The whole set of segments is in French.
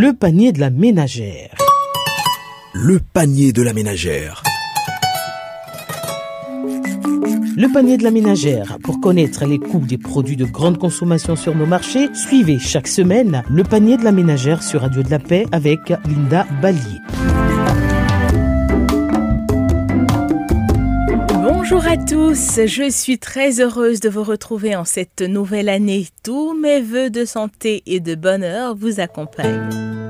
Le panier de la ménagère. Le panier de la ménagère. Le panier de la ménagère. Pour connaître les coûts des produits de grande consommation sur nos marchés, suivez chaque semaine le panier de la ménagère sur Radio de la Paix avec Linda Ballier. Bonjour à tous, je suis très heureuse de vous retrouver en cette nouvelle année. Tous mes voeux de santé et de bonheur vous accompagnent.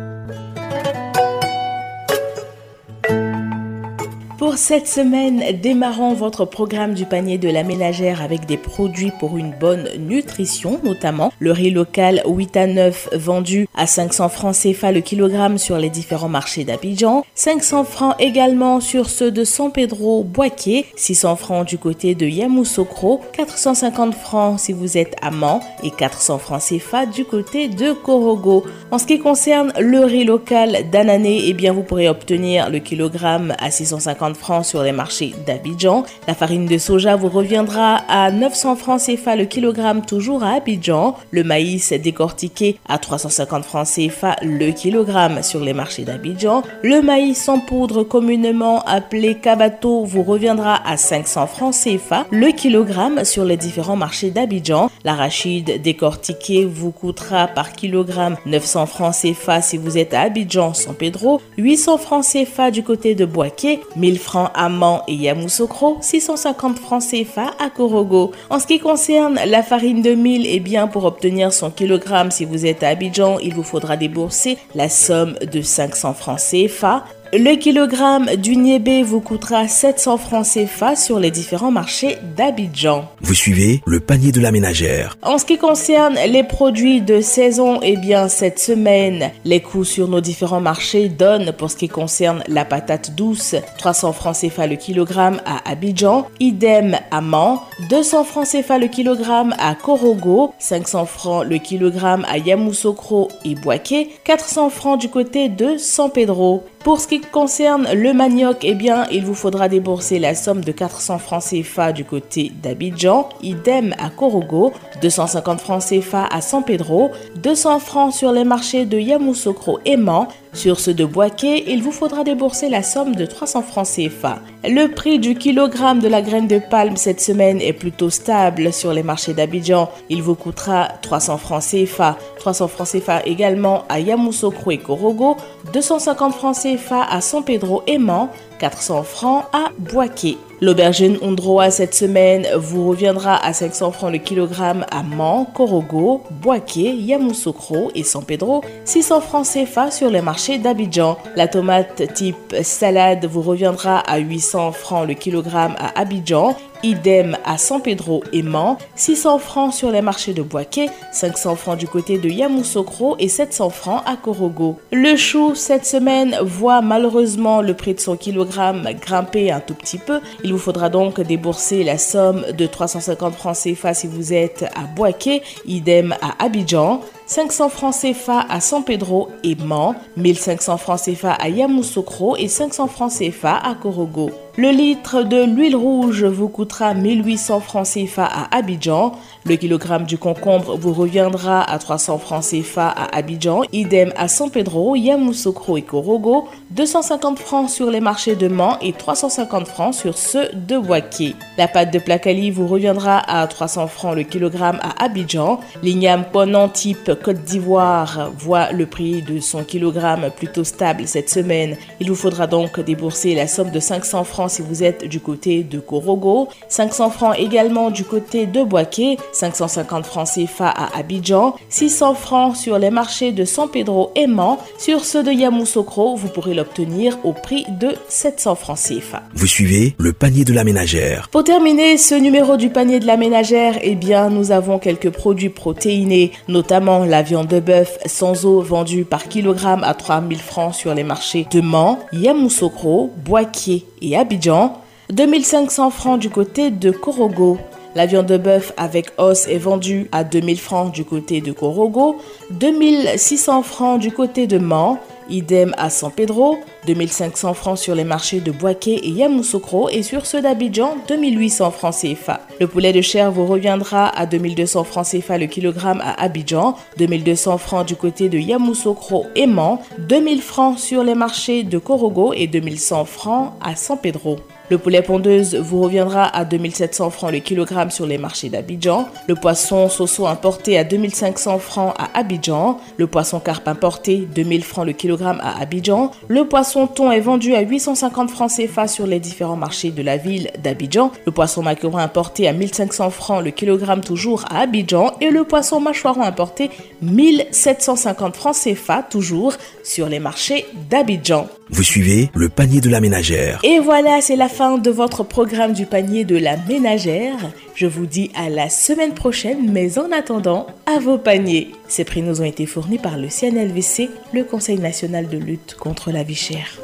Pour cette semaine, démarrons votre programme du panier de la ménagère avec des produits pour une bonne nutrition, notamment le riz local 8 à 9 vendu à 500 francs CFA le kilogramme sur les différents marchés d'Abidjan, 500 francs également sur ceux de San Pedro Boaké, 600 francs du côté de Yamoussoukro, 450 francs si vous êtes à Mans et 400 francs CFA du côté de Korogo. En ce qui concerne le riz local d'Anané, eh bien vous pourrez obtenir le kilogramme à 650 francs sur les marchés d'Abidjan. La farine de soja vous reviendra à 900 francs CFA le kilogramme toujours à Abidjan. Le maïs décortiqué à 350 francs CFA le kilogramme sur les marchés d'Abidjan. Le maïs en poudre communément appelé cabato vous reviendra à 500 francs CFA le kilogramme sur les différents marchés d'Abidjan. L'arachide décortiqué vous coûtera par kilogramme 900 francs CFA si vous êtes à Abidjan, San Pedro, 800 francs CFA du côté de Boaké, 1000 francs à Mans et Yamoussoukro, 650 francs CFA à Korogo. En ce qui concerne la farine de mil, eh bien pour obtenir son kilogramme, si vous êtes à Abidjan, il vous faudra débourser la somme de 500 francs CFA. Le kilogramme du niébé vous coûtera 700 francs CFA sur les différents marchés d'Abidjan. Vous suivez le panier de la ménagère. En ce qui concerne les produits de saison, eh bien cette semaine, les coûts sur nos différents marchés donnent pour ce qui concerne la patate douce 300 francs CFA le kilogramme à Abidjan, idem à Mans, 200 francs CFA le kilogramme à Korogo, 500 francs le kilogramme à Yamoussoukro et Boaké, 400 francs du côté de San Pedro. Pour ce qui concerne le manioc, eh bien, il vous faudra débourser la somme de 400 francs CFA du côté d'Abidjan, idem à Korogo, 250 francs CFA à San Pedro, 200 francs sur les marchés de Yamoussoukro et Mans, sur ceux de Boaké, il vous faudra débourser la somme de 300 francs CFA. Le prix du kilogramme de la graine de palme cette semaine est plutôt stable sur les marchés d'Abidjan. Il vous coûtera 300 francs CFA. 300 francs CFA également à Yamoussoukro et Korogo, 250 francs CFA à San Pedro et Mans, 400 francs à Boaké. L'aubergine Ondroa cette semaine vous reviendra à 500 francs le kilogramme à Mans, Korogo, Boaké, Yamoussoukro et San Pedro, 600 francs CFA sur les marchés d'Abidjan. La tomate type salade vous reviendra à 800 francs le kilogramme à Abidjan Idem à San Pedro et Mans, 600 francs sur les marchés de Boaké, 500 francs du côté de Yamoussoukro et 700 francs à Korogo. Le chou cette semaine voit malheureusement le prix de son kilogramme grimper un tout petit peu. Il vous faudra donc débourser la somme de 350 francs CFA si vous êtes à Boaké, idem à Abidjan. 500 francs CFA à San Pedro et Mans, 1500 francs CFA à Yamoussoukro et 500 francs CFA à Korogo. Le litre de l'huile rouge vous coûtera 1800 francs CFA à Abidjan. Le kilogramme du concombre vous reviendra à 300 francs CFA à Abidjan. Idem à San Pedro, Yamoussoukro et Korogo. 250 francs sur les marchés de Mans et 350 francs sur ceux de Boaké. La pâte de placali vous reviendra à 300 francs le kilogramme à Abidjan. L'igname ponant type Côte d'Ivoire voit le prix de son kilogramme plutôt stable cette semaine. Il vous faudra donc débourser la somme de 500 francs si vous êtes du côté de Korogo, 500 francs également du côté de Boaké, 550 francs CFA à Abidjan, 600 francs sur les marchés de San Pedro et Mans. Sur ceux de Yamoussoukro, vous pourrez l'obtenir au prix de 700 francs CFA. Vous suivez le panier de la ménagère. Pour terminer ce numéro du panier de la ménagère, eh bien, nous avons quelques produits protéinés, notamment la viande de bœuf sans eau vendue par kilogramme à 3000 francs sur les marchés de Mans, Yamoussoukro, Boaké et Abidjan, 2500 francs du côté de Korogo. La viande de bœuf avec os est vendue à 2000 francs du côté de Korogo, 2600 francs du côté de Mans, Idem à San Pedro, 2500 francs sur les marchés de Boaké et Yamoussoukro et sur ceux d'Abidjan, 2800 francs CFA. Le poulet de chair vous reviendra à 2200 francs CFA le kilogramme à Abidjan, 2200 francs du côté de Yamoussoukro et Man, 2000 francs sur les marchés de Korogo et 2100 francs à San Pedro. Le poulet pondeuse vous reviendra à 2700 francs le kilogramme sur les marchés d'Abidjan. Le poisson soso importé à 2500 francs à Abidjan. Le poisson carpe importé 2000 francs le kilogramme à Abidjan. Le poisson thon est vendu à 850 francs CFA sur les différents marchés de la ville d'Abidjan. Le poisson maquereau importé à 1500 francs le kilogramme toujours à Abidjan. Et le poisson mâchoiron importé 1750 francs CFA toujours sur les marchés d'Abidjan. Vous suivez le panier de la ménagère. Et voilà, c'est la fin de votre programme du panier de la ménagère. Je vous dis à la semaine prochaine, mais en attendant, à vos paniers. Ces prix nous ont été fournis par le CNLVC, le Conseil national de lutte contre la vie chère.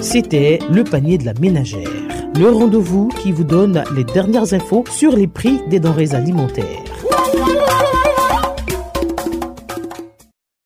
C'était le panier de la ménagère, le rendez-vous qui vous donne les dernières infos sur les prix des denrées alimentaires.